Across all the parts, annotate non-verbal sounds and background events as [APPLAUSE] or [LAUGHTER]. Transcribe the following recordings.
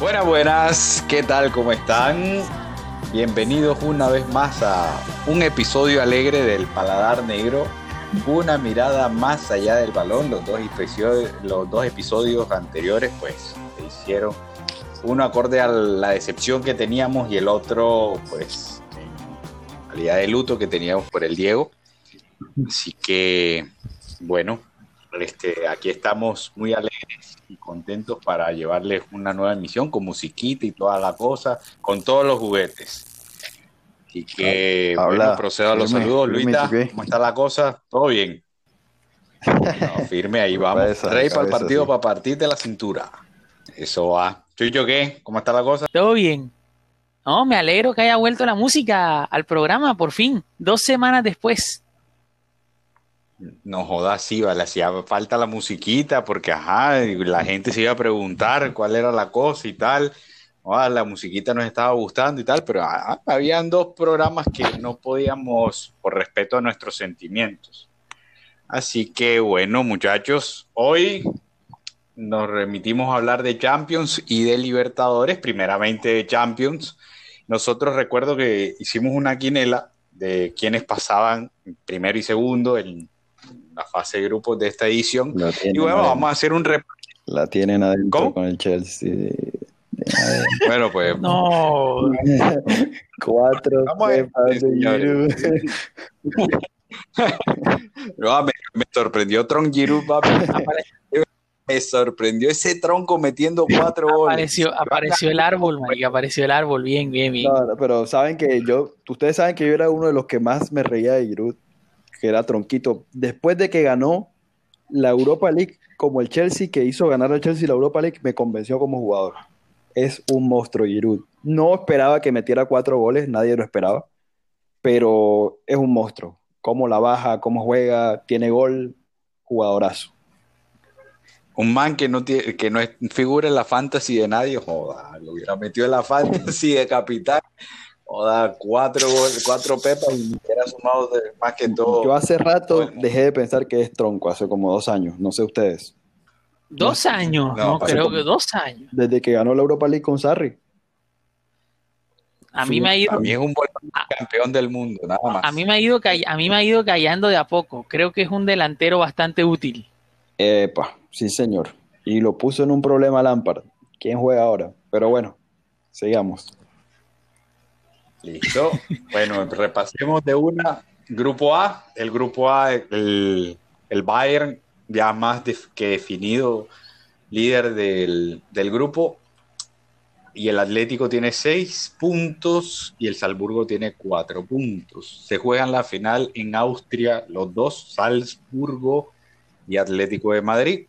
Buenas, buenas, ¿qué tal? ¿Cómo están? Bienvenidos una vez más a un episodio alegre del Paladar Negro. Una mirada más allá del balón. Los dos episodios, anteriores, pues, se hicieron uno acorde a la decepción que teníamos y el otro, pues, en calidad de luto que teníamos por el Diego. Así que, bueno, este, aquí estamos muy alegres y contentos para llevarles una nueva emisión con musiquita y toda la cosa, con todos los juguetes. Así que, bueno, procedo a los saludos. Luita, ¿cómo está la cosa? ¿Todo bien? [LAUGHS] firme, ahí vamos. Rey para el partido, para partir de la cintura. Eso va. yo qué? ¿Cómo está la cosa? Todo bien. No, me alegro que haya vuelto la música al programa, por fin, dos semanas después. No jodas, sí, vale, hacía falta la musiquita porque, ajá, la gente se iba a preguntar cuál era la cosa y tal. la musiquita nos estaba gustando y tal, pero ah, habían dos programas que no podíamos, por respeto a nuestros sentimientos. Así que, bueno, muchachos, hoy nos remitimos a hablar de Champions y de Libertadores, primeramente de Champions. Nosotros recuerdo que hicimos una quinela de quienes pasaban primero y segundo en la fase de grupos de esta edición. Y bueno, vamos a hacer un repaso. La tienen adentro con el Chelsea. bueno, pues. [LAUGHS] No. [LAUGHS] Cuatro [LAUGHS] no, me, me, sorprendió Tron Giroud, Me sorprendió ese tronco metiendo cuatro apareció, goles. Apareció el árbol, marica, apareció el árbol, bien, bien, bien. No, pero saben que yo, ustedes saben que yo era uno de los que más me reía de Giroud que era Tronquito, después de que ganó la Europa League, como el Chelsea, que hizo ganar al Chelsea la Europa League, me convenció como jugador. Es un monstruo Giroud. No esperaba que metiera cuatro goles, nadie lo esperaba, pero es un monstruo. Cómo la baja, cómo juega, tiene gol, jugadorazo. Un man que no, tiene, que no es, figura en la fantasy de nadie, joda, lo hubiera metido en la [LAUGHS] fantasy de capitán o da cuatro, cuatro pepas y era sumado más que todo. Yo hace rato dejé de pensar que es tronco, hace como dos años, no sé ustedes. ¿Dos años? No, creo que dos años. Desde que ganó la Europa League con Sarri. A mí me ha ido. A mí es un buen campeón del mundo, nada más. A mí me ha ido a mí me ha ido callando de a poco. Creo que es un delantero bastante útil. Epa, sí señor. Y lo puso en un problema Lampard. ¿Quién juega ahora? Pero bueno, sigamos. Listo. bueno, repasemos de una. Grupo A, el grupo A, el, Bayern, ya más que definido líder del, grupo. Y el Atlético tiene seis puntos y el Salzburgo tiene cuatro puntos. Se juegan la final en Austria los dos, Salzburgo y Atlético de Madrid.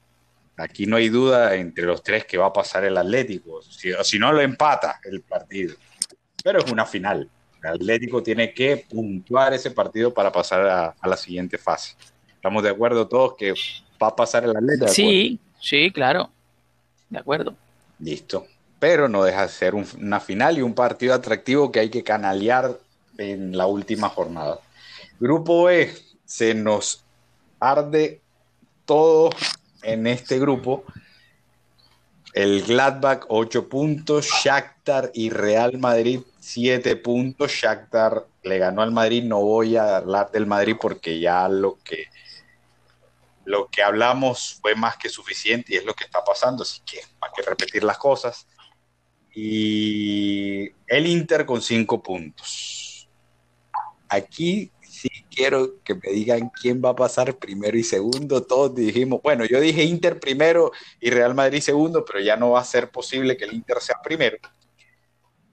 Aquí no hay duda entre los tres que va a pasar el Atlético. Si no, lo empata el partido pero es una final. El Atlético tiene que puntuar ese partido para pasar a, la siguiente fase. ¿Estamos de acuerdo todos que va a pasar el Atlético? Sí, sí, claro. De acuerdo. Listo. Pero no deja de ser una final y un partido atractivo que hay que canalear en la última jornada. Grupo E, se nos arde todo en este grupo el Gladbach 8 puntos, Shakhtar y Real Madrid 7 puntos. Shakhtar le ganó al Madrid, no voy a hablar del Madrid porque ya lo que lo que hablamos fue más que suficiente y es lo que está pasando, así que hay que repetir las cosas. Y el Inter con 5 puntos. Aquí sí quiero que me digan quién va a pasar primero y segundo. Todos dijimos, bueno, yo dije Inter primero y Real Madrid segundo, pero ya no va a ser posible que el Inter sea primero.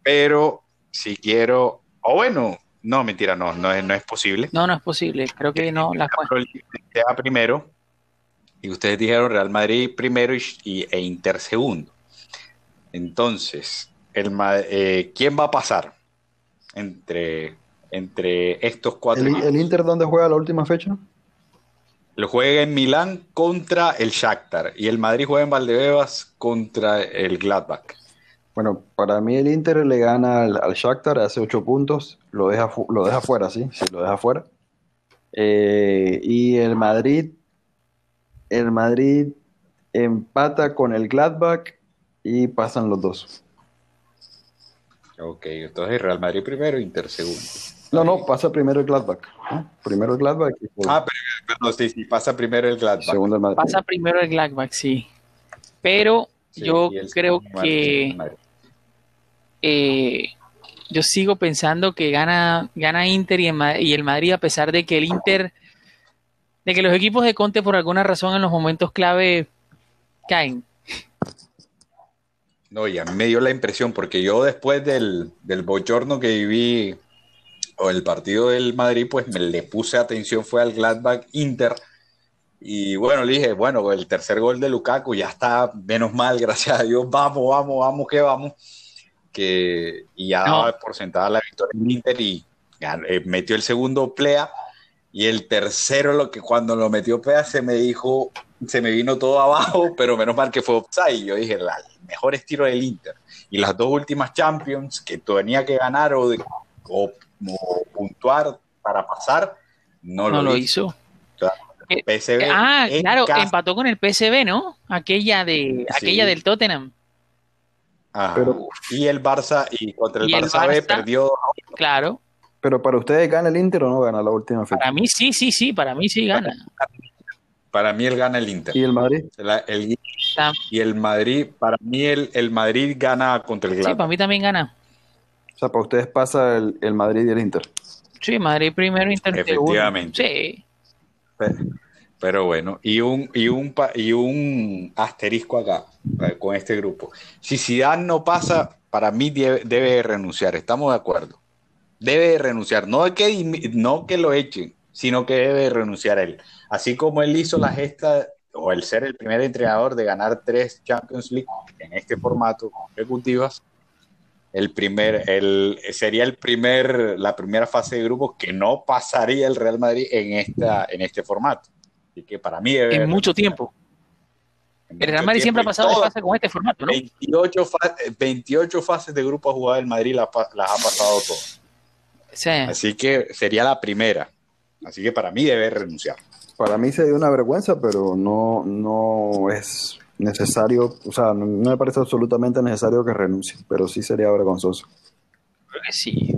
Pero si quiero, o bueno, no, mentira, no, no es, no es posible. No, no es posible, creo que no. La sea primero y ustedes dijeron Real Madrid primero y, e Inter segundo. Entonces, el, eh, ¿quién va a pasar entre entre estos cuatro. ¿El, Inter dónde juega la última fecha? Lo juega en Milán contra el Shakhtar y el Madrid juega en Valdebebas contra el Gladbach. Bueno, para mí el Inter le gana al, Shakhtar, hace ocho puntos, lo deja, lo deja fuera, sí, sí, lo deja fuera. Eh, y el Madrid el Madrid empata con el Gladbach y pasan los dos. Ok, entonces Real Madrid primero, Inter segundo. No, no, pasa primero el Gladbach. Primero el Gladbach. Y Ah, pero, pero sí, sí, pasa primero el Gladbach. segundo el Madrid. Pasa primero el Gladbach, sí. Pero Sí, yo creo que Madrid. Eh, yo sigo pensando que gana, gana Inter y el, Madrid, a pesar de que el Inter, de que los equipos de Conte por alguna razón en los momentos clave caen. No, y a mí me dio la impresión, porque yo después del, del bochorno que viví, o el partido del Madrid, pues me le puse atención, fue al Gladbach Inter. Y bueno, le dije, bueno, el tercer gol de Lukaku ya está, menos mal, [LAUGHS] gracias a Dios, vamos, vamos, vamos, que vamos. Que, y ya No. daba por sentada la victoria del Inter y eh, metió el segundo plea. Y el tercero, lo que cuando lo metió Plea, se me dijo, se me vino todo abajo, [LAUGHS] pero menos mal que fue offside. Yo dije, la, el mejor estilo del Inter. Y las dos últimas Champions que tenía que ganar o, de- o- o puntuar para pasar, no, No lo, lo hizo. hizo. PSV Ah, en claro, casa. empató con el PSV, ¿no? Aquella de, Sí. aquella del Tottenham. Ajá. Pero- y el Barça, y contra el Y el Barça B perdió. Claro. Pero para ustedes, ¿gana el Inter o no gana la última fecha? Para mí sí, sí, sí, para mí sí gana. Para mí él gana el Inter. ¿Y el Madrid? La- el- y el Madrid, para mí el, el Madrid gana contra el Sí, Gladbach. para mí también gana. O sea, para ustedes pasa el, el Madrid y el Inter. Sí, Madrid primero, Inter segundo. Efectivamente. Sí. Pero, pero bueno, y un, y un, y un asterisco acá eh, con este grupo. Si Zidane no pasa, para mí debe, renunciar, estamos de acuerdo. Debe renunciar, no que, no que lo echen, sino que debe renunciar él. Así como él hizo la gesta, o el ser el primer entrenador de ganar tres Champions League en este formato consecutivas, el primer, el, sería el primer, la primera fase de grupos que no pasaría el Real Madrid en, esta, en este formato. Así que para mí debe En mucho tiempo. En El Real Madrid siempre ha pasado de fase con este formato, ¿no? 28, fa- 28 fases de grupo ha jugado el Madrid, las, ha pasado todas. Sí. Así que sería la primera. Así que para mí debe renunciar. Para mí sería una vergüenza, pero no, no es necesario, o sea, no, no me parece absolutamente necesario que renuncie, pero sí sería vergonzoso. Creo que sí.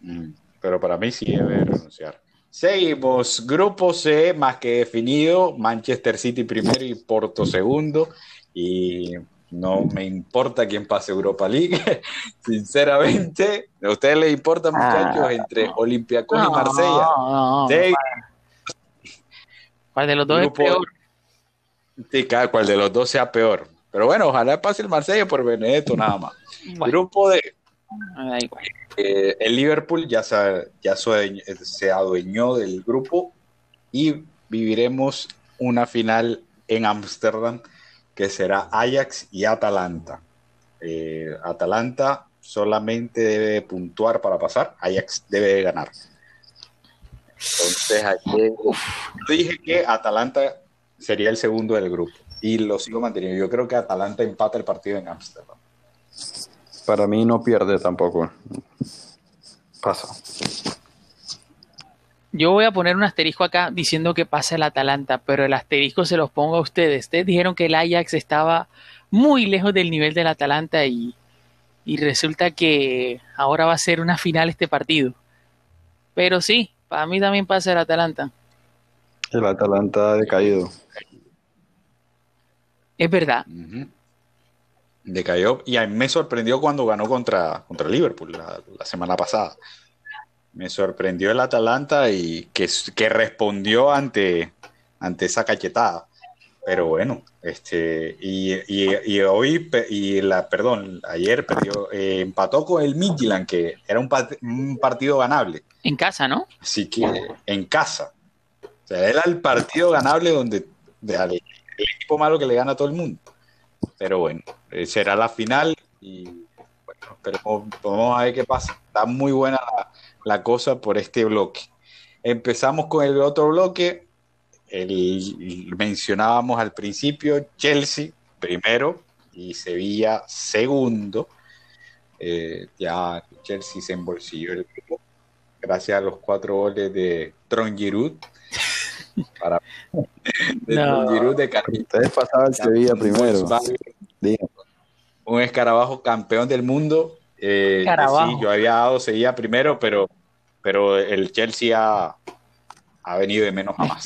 Mm, Pero para mí sí debe renunciar. Seguimos. Grupo C, más que definido. Manchester City primero y Porto segundo. Y no me importa quién pase Europa League. [LAUGHS] Sinceramente, ¿a ustedes les importa, muchachos, entre Olympiacos y Marsella? No, no, Sí, ¿Cuál de los dos Grupo- es peor? sí, cada cual de los dos sea peor. Pero bueno, ojalá pase el Marsella por Benedetto nada más. Bueno, Grupo D, me da igual. Eh, el Liverpool ya, se, ya se, se adueñó del grupo y viviremos una final en Ámsterdam que será Ajax y Atalanta. Eh, Atalanta solamente debe puntuar para pasar, Ajax debe de ganar. Entonces, ayer- yo dije que Atalanta sería el segundo del grupo y lo sigo manteniendo. Yo creo que Atalanta empata el partido en Ámsterdam. Para mí no pierde tampoco. Pasa. Yo voy a poner un asterisco acá diciendo que pasa el Atalanta, pero el asterisco se los pongo a ustedes. Ustedes dijeron que el Ajax estaba muy lejos del nivel del Atalanta y, y resulta que ahora va a ser una final este partido. Pero sí, para mí también pasa el Atalanta. El Atalanta ha decaído. Es verdad. Decayó y a mí me sorprendió cuando ganó contra, contra Liverpool la, la semana pasada. Me sorprendió el Atalanta y que, que respondió ante, ante esa cachetada. Pero bueno, este, y, y- y hoy, y la, perdón, ayer perdió, eh, empató con el Midtjylland, que era un, part- un partido ganable. En casa, ¿no? Así que en casa. O sea, era el partido ganable donde de- al- el equipo malo que le gana a todo el mundo. Pero bueno, eh, será la final y bueno, pero vamos a ver qué pasa. Está muy buena la, la cosa por este bloque. Empezamos con el otro bloque. El, mencionábamos al principio Chelsea primero y Sevilla segundo. Eh, ya Chelsea se embolsilló el grupo gracias a los cuatro goles de Tron Giroud. Para [LAUGHS] de No. Giroud de Car- Ustedes pasaban el Sevilla primero. Un escarabajo campeón del mundo. Eh, sí, yo había dado Sevilla primero, pero, pero el Chelsea ha, ha venido de menos a más.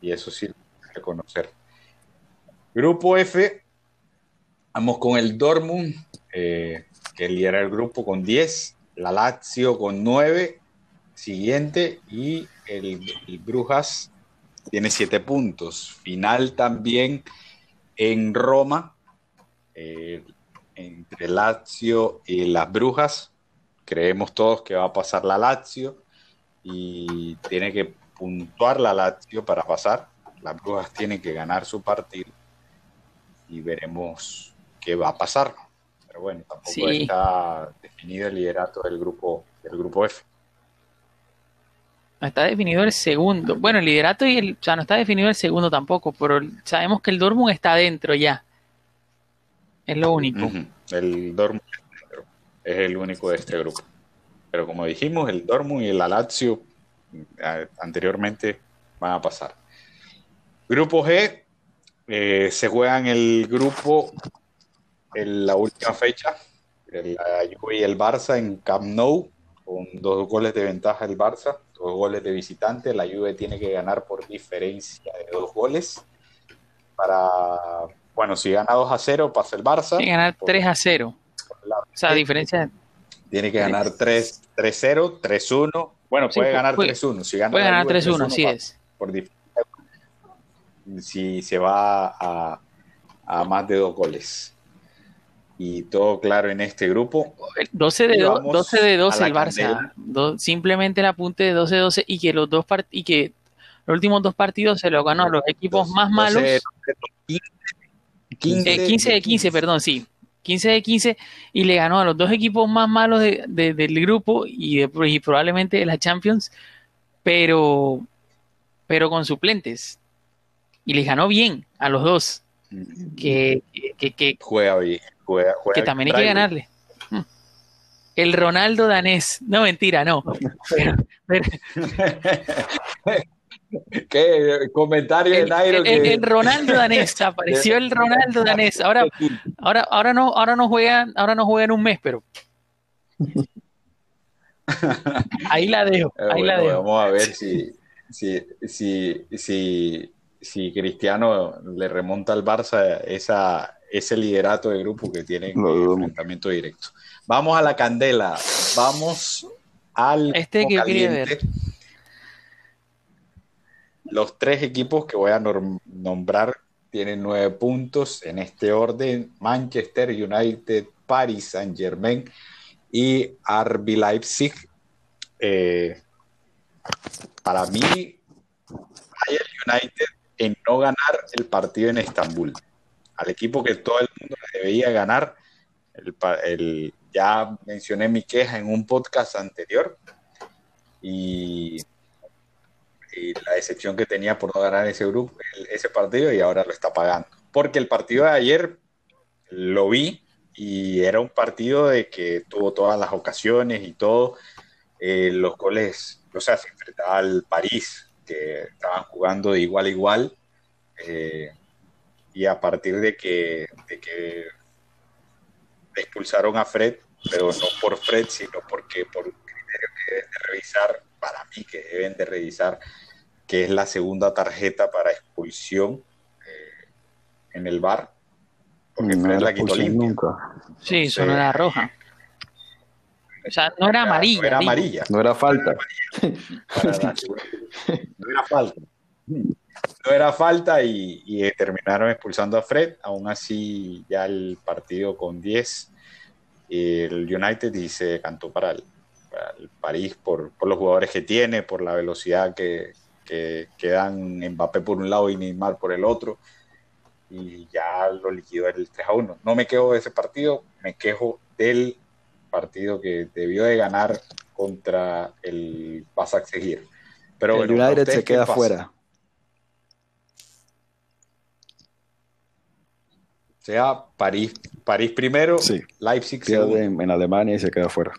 Y eso sí, reconocer. Grupo F, vamos con el Dortmund, eh, que lidera el grupo con 10, la Lazio con 9, siguiente, y el, el Brujas tiene 7 puntos. Final también en Roma, eh, entre Lazio y las Brujas. Creemos todos que va a pasar la Lazio y tiene que puntuar la Lazio para pasar. Las Brujas tienen que ganar su partido y veremos qué va a pasar. Pero bueno, tampoco Sí. está definido el liderato del grupo del grupo F. No está definido el segundo. Bueno, el liderato y el. O sea, no está definido el segundo tampoco, pero sabemos que el Dortmund está adentro ya. Es lo único. Ujú. El Dortmund es el único de este grupo. Pero como dijimos, el Dortmund y el Lazio eh, anteriormente van a pasar. Grupo G eh, se juega en el grupo en la última fecha, la Juve y el Barça en Camp Nou, con dos goles de ventaja el Barça, dos goles de visitante. La Juve tiene que ganar por diferencia de dos goles para, bueno, si gana 2 a 0 pasa el Barça. Tiene que ganar Por- 3 a 0. por la- O sea, diferencia tiene que ganar 3 3-0, 3-1. Bueno, Sí, puede pu- ganar puede- 3-1. Si gana puede ganar Juve 3-1, 3-1, así es. Por diferencia. Si se va a, a más de dos goles. Y todo claro en este grupo. 12 de, do- vamos 12 de 12 a la el Barça. Do- simplemente el apunte de 12 de 12 y que los dos part- y que los últimos dos partidos se lo ganó a los equipos más malos. 12, 15, Eh, 15 de 15, perdón, sí. 15 de 15 y le ganó a los dos equipos más malos de- de- del grupo y, de- y probablemente de la Champions, pero, pero con suplentes. Y les ganó bien a los dos, que, que, que, Juega bien. Juega, juega que también hay que ganarle. El Ronaldo danés. No, mentira, no. [LAUGHS] ¿Qué comentario el, el- que- el Ronaldo danés, apareció el Ronaldo danés. Ahora, ahora, ahora no, ahora no juegan, ahora no juegan un mes, pero ahí la dejo, Eh, ahí la dejo. Vamos a ver si, si, si, si, si Cristiano le remonta al Barça esa, ese liderato de grupo que tiene Lo dudo mucho. enfrentamiento directo. Vamos a la candela. Vamos al Este que quería. Los tres equipos que voy a nombrar tienen nueve puntos en este orden: Manchester United, Paris Saint Germain y RB Leipzig. Eh, para mí, Bayern United en no ganar el partido en Estambul. Al equipo que todo el mundo le debía ganar. El, el- ya mencioné mi queja en un podcast anterior. Y, y la decepción que tenía por no ganar ese grupo, ese partido, y ahora lo está pagando. Porque el partido de ayer lo vi y era un partido de que tuvo todas las ocasiones y todo. Eh, los goles, o sea, se enfrentaba al París, que estaban jugando de igual a igual. eh, y a partir de que, de que expulsaron a Fred, pero no por Fred, sino porque por un criterio que deben de revisar, para mí que deben de revisar, que es la segunda tarjeta para expulsión eh, en el bar, porque No Fred la quitó limpia. nunca. Sí, eso no era roja. O sea, no era amarilla. No era digo. amarilla. No era falta. para la segunda. No era falta. [LAUGHS] No era falta y, y, terminaron expulsando a Fred. Aún así, ya el partido con 10, el United y se cantó para el, para el París por, por, los jugadores que tiene, por la velocidad que, que, que, dan Mbappé por un lado y Neymar por el otro. Y ya lo liquidó el 3 a 1. No me quejo de ese partido, me quejo del partido que debió de ganar contra el Basak Seguir. Pero el bueno, United se queda fuera. Sea, París, París primero, sí. Leipzig pierde en, en, Alemania y se queda fuera.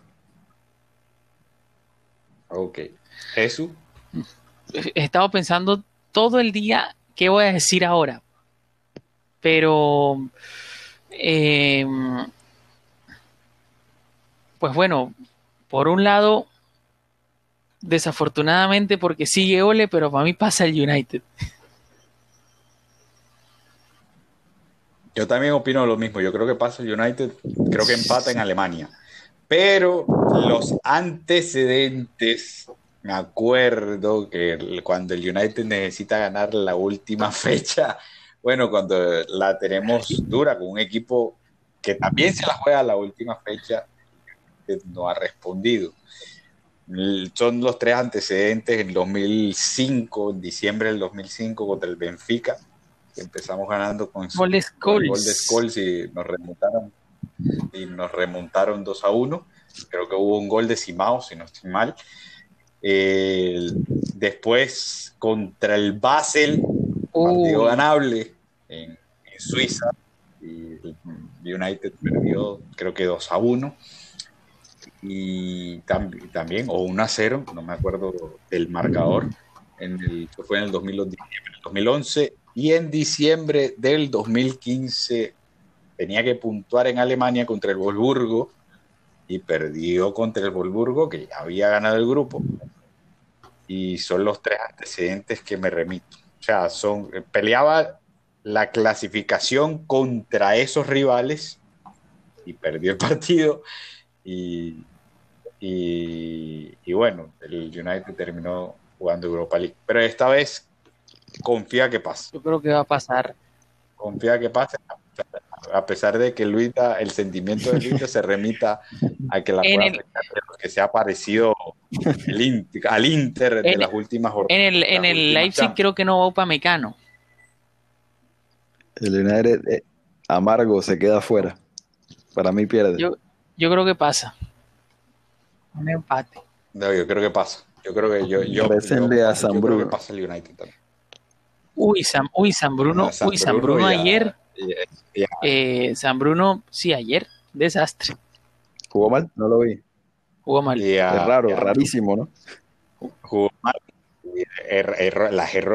Ok. Jesús. he estado pensando todo el día qué voy a decir ahora. Pero, eh, pues bueno, por un lado, desafortunadamente porque sigue Ole, pero para mí pasa el United. Yo también opino lo mismo. Yo creo que pasa el United, creo que empata en Alemania. Pero los antecedentes, me acuerdo que cuando el United necesita ganar la última [LAUGHS] fecha, bueno, cuando la tenemos dura con un equipo que también se la juega la última fecha, no ha respondido. Son los tres antecedentes en 2005, en diciembre del 2005 contra el Benfica empezamos ganando con gol de Scholes y nos remontaron y nos remontaron 2 a 1. Creo que hubo un gol de Simao, si no estoy mal. después contra el Basel, partido ganable en, Suiza. Y United perdió, creo que 2 a 1. Y también, o 1 a 0, no me acuerdo del marcador, en el, fue en el 2011 y en diciembre del 2015 tenía que puntuar en Alemania contra el Wolfsburgo y perdió contra el Wolfsburgo, que ya había ganado el grupo. Y son los tres antecedentes que me remito. O sea, son, peleaba la clasificación contra esos rivales y perdió el partido. Y, y, y bueno, el United terminó jugando Europa League. Pero esta vez confía que pase. Yo creo que va a pasar. Confía que pase, a pesar de que Luita, el sentimiento de Luita se remita a que la que se ha parecido al Inter de las últimas jornadas. En el, en el Leipzig creo que no va Upamecano. El United eh, amargo se queda afuera. Para mí pierde. Yo, yo creo que pasa. Un empate. No, yo creo que pasa. Yo creo que yo, yo, yo, a San Bruno. que pasa el United también. Uy, San, uy, San Bruno, uy, San Bruno ayer. Eh, San Bruno, sí, ayer, desastre. ¿Jugó mal? No lo vi. Jugó mal. es raro, rarísimo, ¿no? Jugó mal.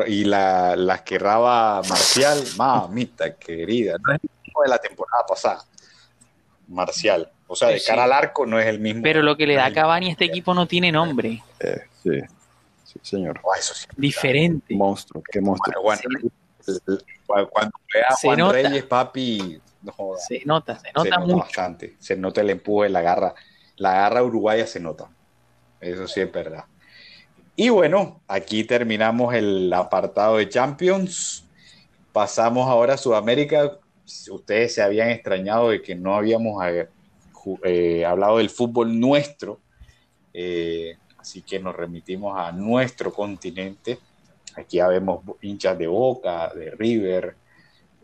y la, las que erraba Marcial, mamita querida, no es el mismo de la temporada pasada. Marcial. O sea, de cara al arco no es el mismo. Pero lo que le da a Cavani a este equipo no tiene nombre. Eh, sí señor. Oh, Diferente. Monstruo, qué monstruo. cuando vea a Juan Reyes, papi, se nota, se nota, mucho. bastante. Se nota el empuje, la garra, la garra uruguaya se nota. Eso sí es verdad. Y bueno, aquí terminamos el apartado de Champions. Pasamos ahora a Sudamérica. Ustedes se habían extrañado de que no habíamos eh, eh, hablado del fútbol nuestro. Eh, Así que nos remitimos a nuestro continente. Aquí ya vemos hinchas de Boca, de River,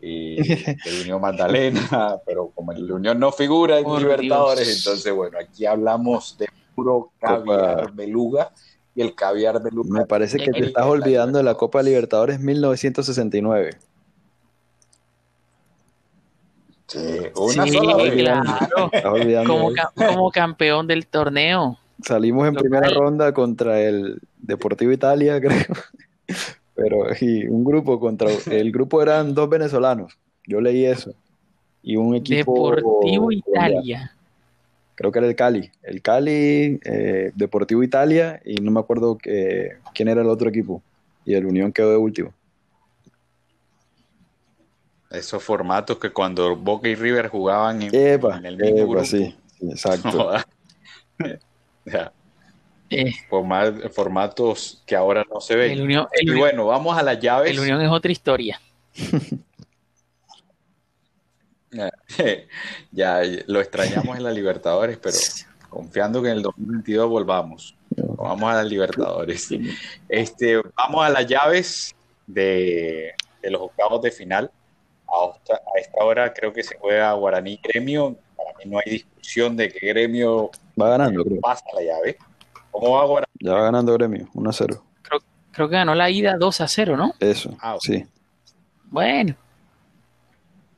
y [LAUGHS] de Unión Magdalena, pero como el Unión no figura en Libertadores, entonces bueno, aquí hablamos de puro caviar beluga y el caviar beluga. Me parece que te estás olvidando de la Copa Libertadores 1969. Sí, una sola claro. Como, como campeón del torneo. Salimos en primera ronda contra el Deportivo Italia, [LAUGHS] creo. Pero y un grupo contra el grupo eran dos venezolanos. Yo leí eso. Y un equipo Deportivo Italia. Creo que era el Cali. El Cali, eh, Deportivo Italia y no me acuerdo que, quién era el otro equipo. Y el Unión quedó de último. Esos formatos que cuando Boca y River jugaban en, el mismo grupo. Sí, sí, exacto. [LAUGHS] [LAUGHS] Eh. formatos que ahora no se ven. y bueno, vamos a las llaves. El Unión es otra historia. [LAUGHS] ya, lo extrañamos en la Libertadores, pero confiando que en el 2022 volvamos. Vamos a las Libertadores. Este, vamos a las llaves de, los octavos de final. A, esta hora creo que se juega Guaraní Gremio. No hay discusión de que Gremio Va ganando, creo. Pasa la llave. ¿Cómo va ahora? Ya va ganando Gremio, 1 a 0. Creo, que ganó la ida 2 a 0, ¿no? Eso, ah, sí. Bueno.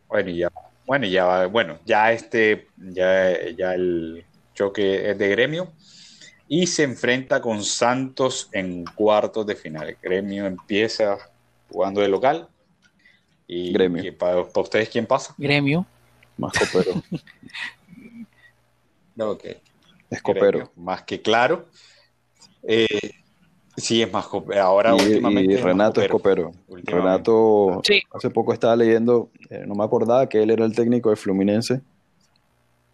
Bueno, ya, bueno, ya, bueno, ya este, ya, ya el choque es de Gremio. y se enfrenta con Santos en cuartos de final. El gremio empieza jugando de local. Y, Gremio. y para, para ustedes, ¿quién pasa? Gremio. Más copero. [LAUGHS] Ok. Es copero. Más que claro. Eh, sí, es más copero. Ahora Y, últimamente. y Renato es copero. Renato, Sí. hace poco estaba leyendo, eh, no me acordaba que él era el técnico de Fluminense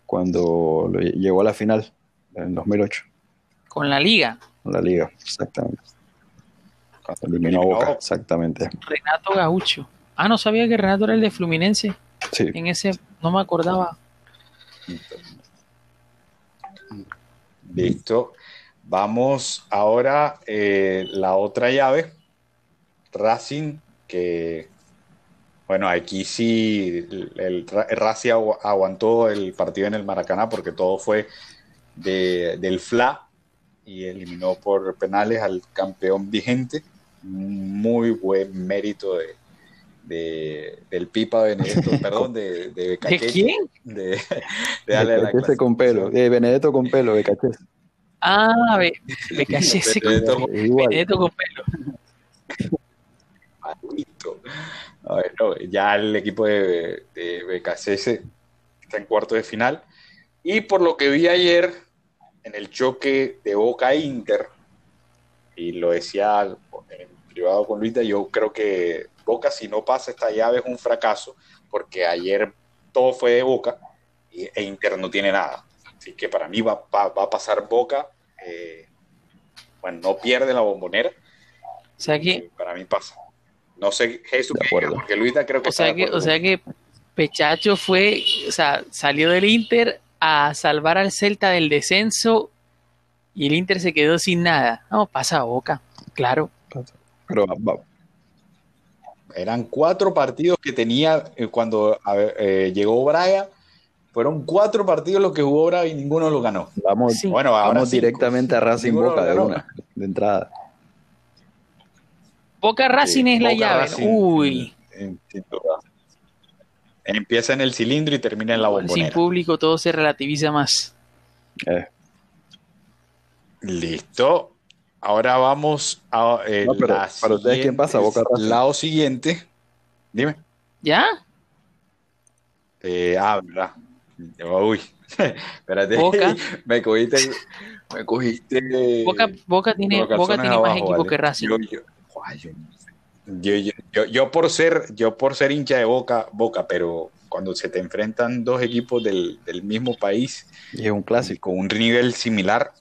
cuando lo llegó a la final en 2008, Con la liga. en la liga, exactamente. Cuando eliminó a Eliminó a Boca, Boca. exactamente. Renato Gaucho. Ah, no sabía que Renato era el de Fluminense. Sí, En ese, no me acordaba. Listo. Vamos ahora eh, la otra llave. Racing, que bueno, aquí sí el, el Ra- el Racing agu- aguantó el partido en el Maracaná porque todo fue de- del FLA y eliminó por penales al campeón vigente. Muy buen mérito de, de- del Pipa Benedetto, [LAUGHS] perdón, de, de ¿De Becachese, quién? de, de darle la Becachese con pelo, clasificación. eh, Benedetto con pelo, Becachese. Ah, Be [LAUGHS] Becachese con Benedetto igual. Benedetto con pelo. Listo. Bueno, ya el equipo de, de BKCS está en cuarto de final. Y por lo que vi ayer en el choque de Boca Inter, y lo decía en privado con Luita, yo creo que Boca si no pasa esta llave es un fracaso, porque ayer todo fue de Boca y, e Inter no tiene nada. Así que para mí va, va- va a pasar Boca. eh, bueno, no pierde la bombonera. O sea que, para mí pasa. No sé, Jesús, De acuerdo. porque Luisa creo que o sea que, acuerdo o sea que Pechacho fue, o sea, salió del Inter a salvar al Celta del descenso y el Inter se quedó sin nada. No, pasa a boca, claro. Pero va- Eran cuatro partidos que tenía eh, cuando eh, llegó Braga. Fueron cuatro partidos los que jugó Braga y ninguno lo ganó. vamos, Sí. Bueno, ahora vamos cinco. directamente a Racing Boca de una, de entrada. Boca Racing Sí, es la Boca llave. Racing, Uy, en- sin duda. Empieza en el cilindro y termina en la sin bombonera. público todo se relativiza más. Eh, Listo. Ahora vamos a eh, No, pero la para ustedes, ¿quién pasa? Boca Racing. Lado siguiente. Dime. ¿Ya? Eh, ah, verdad. Uy, [LAUGHS] espérate. Boca. [LAUGHS] Me cogiste. Me cogiste. Boca, Boca tiene, Boca tiene más equipo vale. que Racing. Yo, yo, yo, yo, yo- yo- yo por ser, yo por ser hincha de Boca, Boca, pero cuando se te enfrentan dos equipos del, del mismo país y es un clásico. con un nivel similar,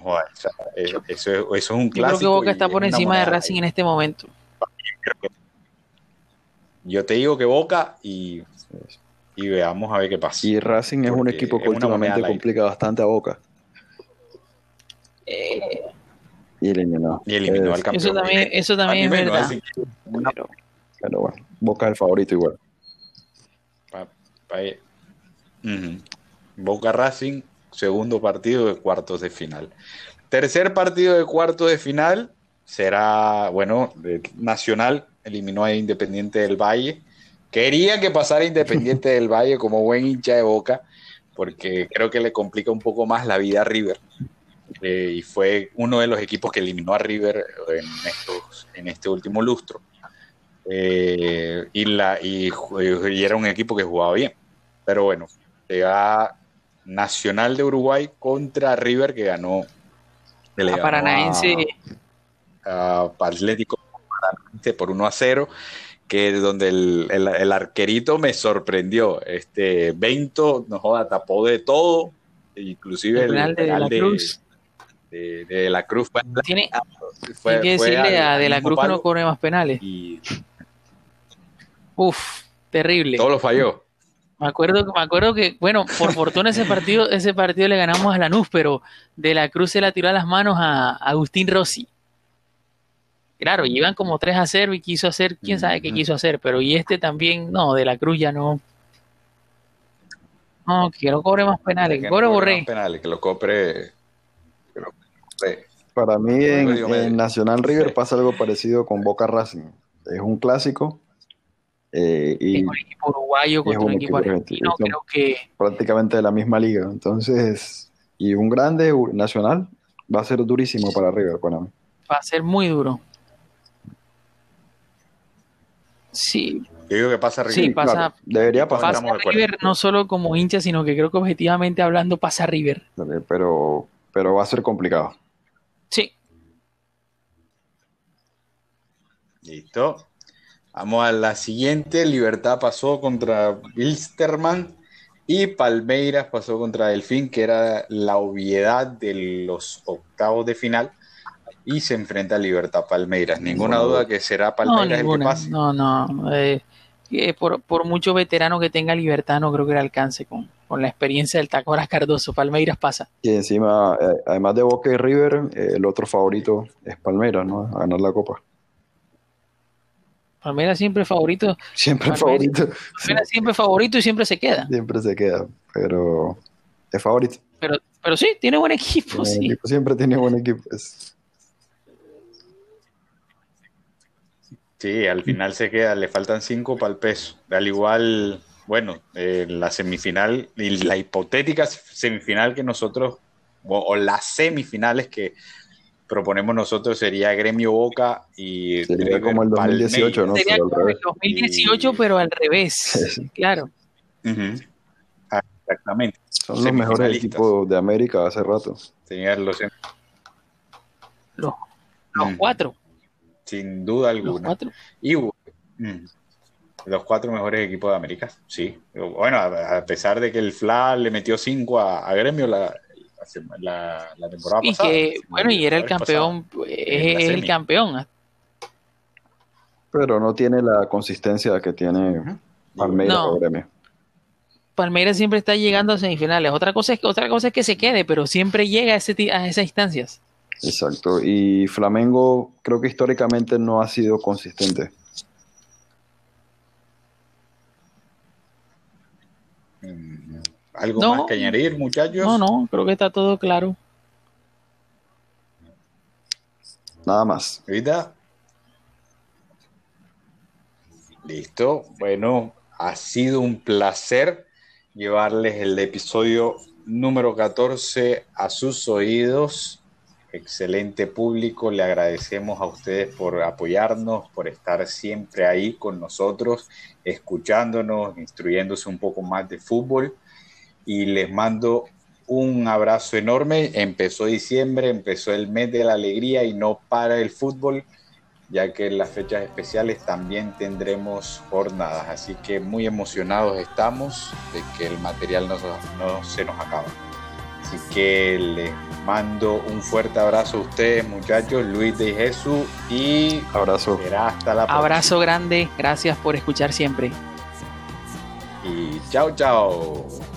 joder, o sea, eh, eso, es- eso es un Yo creo clásico. que Boca está es por encima de. Racing en este momento. Yo te digo que Boca y, y veamos a ver qué pasa. Y Racing es un equipo que últimamente complica bastante a Boca. Eh, Y eliminó. Y eliminó Eh, al campeón. eso también, eso también es verdad. Que, Pero- Pero bueno, Boca es el favorito igual. Pa- pa- Ujú. Boca Racing, segundo partido de cuartos de final. Tercer partido de cuartos de final será, bueno, Nacional eliminó a Independiente del Valle. Quería que pasara Independiente del [LAUGHS] Valle como buen hincha de Boca, porque creo que le complica un poco más la vida a River. Eh, y fue uno de los equipos que eliminó a River en, estos, en este último lustro. Eh, y, la, y, era un equipo que jugaba bien. Pero bueno, llega Nacional de Uruguay contra River que ganó. que le a ganó Paranaense, a- a Atlético Paranaense por 1 a 0, que es donde el, el- el arquerito me sorprendió. Este Bento, no joda, tapó de todo, inclusive el de, De la de, Cruz. de- de La Cruz fue, Tiene, fue- hay que fue decirle al- a De la Cruz que no cobre más penales. y Uf, terrible. todo lo falló. Me acuerdo, me acuerdo que, bueno, por fortuna ese partido, ese partido le ganamos a Lanús, pero De la Cruz se la tiró a las manos a Agustín Rossi. Claro, iban como 3 a 0 y quiso hacer, quién sabe qué quiso hacer, pero y este también, no, De la Cruz ya no. No, que no cobre más penales, que Que cobre no cobre Borré. más penales, que lo compre. que lo compre. Para mí en, Nacional River Sí. pasa algo parecido con Boca Racing. Es un clásico eh, y un equipo uruguayo contra un equipo equipo argentino, argentino. creo que prácticamente de la misma liga. Entonces, y un grande Nacional Va a ser durísimo para River, para mí. Va a ser muy duro. Sí, Yo digo que pasa River. Sí, pasa- Claro, debería pasar, pasa. River no solo como hincha, sino que creo que objetivamente hablando pasa River. pero, pero va a ser complicado. Sí, Listo. Vamos a la siguiente. Libertad pasó contra Wilstermann y Palmeiras pasó contra Delfín, que era la obviedad de los octavos de final. Y se enfrenta a Libertad Palmeiras. Ninguna duda que será no, Palmeiras el que pase. No, no. eh, eh, por, por mucho veterano que tenga Libertad, no creo que le alcance con, con la experiencia del Tacoras Cardoso. Palmeiras pasa. Y encima, eh, además de Boca y River, eh, el otro favorito es Palmeiras, ¿no? A ganar la Copa. Palmeiras siempre favorito. Siempre Palmeiras. favorito. Palmeiras siempre favorito y siempre se queda. Siempre se queda, pero es favorito. Pero, pero sí, tiene buen equipo, sí. equipo siempre tiene buen equipo. Es- Sí, al final se queda, le faltan cinco para el peso. Al igual, bueno, eh, la semifinal y la hipotética semifinal que nosotros, o, o las semifinales que proponemos nosotros sería Gremio Boca y Sería River como el 2018, ¿no? Sería Pero al como el revés. 2018, pero al revés. Sí. Claro. Ah, exactamente. Son los mejores equipos de América hace rato. Serían los- Los, los Ujú. cuatro. sin duda Los alguna. cuatro. Y mm, los cuatro mejores equipos de América, sí. Bueno, a, a pesar de que el FLA le metió cinco a, a Gremio la, la, la temporada Y pasada. que, bueno, y era el campeón, es, la es el semi. campeón. Pero no tiene la consistencia que tiene. Palmeiras No. o Gremio. Palmeiras siempre está llegando a semifinales. Otra cosa es que, otra cosa es que se quede, pero siempre llega a, ese, ti- a esas instancias. Exacto. Y Flamengo creo que históricamente no ha sido consistente. Mm, ¿Algo No. más que añadir, muchachos? No, no, creo que está todo claro. Nada más. ¿Ahorita? Listo. Bueno, ha sido un placer llevarles el episodio número 14 a sus oídos. Excelente público, le agradecemos a ustedes por apoyarnos, por estar siempre ahí con nosotros, escuchándonos, instruyéndose un poco más de fútbol. Y les mando un abrazo enorme. Empezó diciembre, empezó el mes de la alegría y no para el fútbol, ya que en las fechas especiales también tendremos jornadas. Así que muy emocionados estamos de que el material no, no se nos acaba. Así que les mando un fuerte abrazo a ustedes, muchachos, Luis de Jesús, y Abrazo. será hasta la próxima. Abrazo grande, gracias por escuchar siempre. Y chao, chao.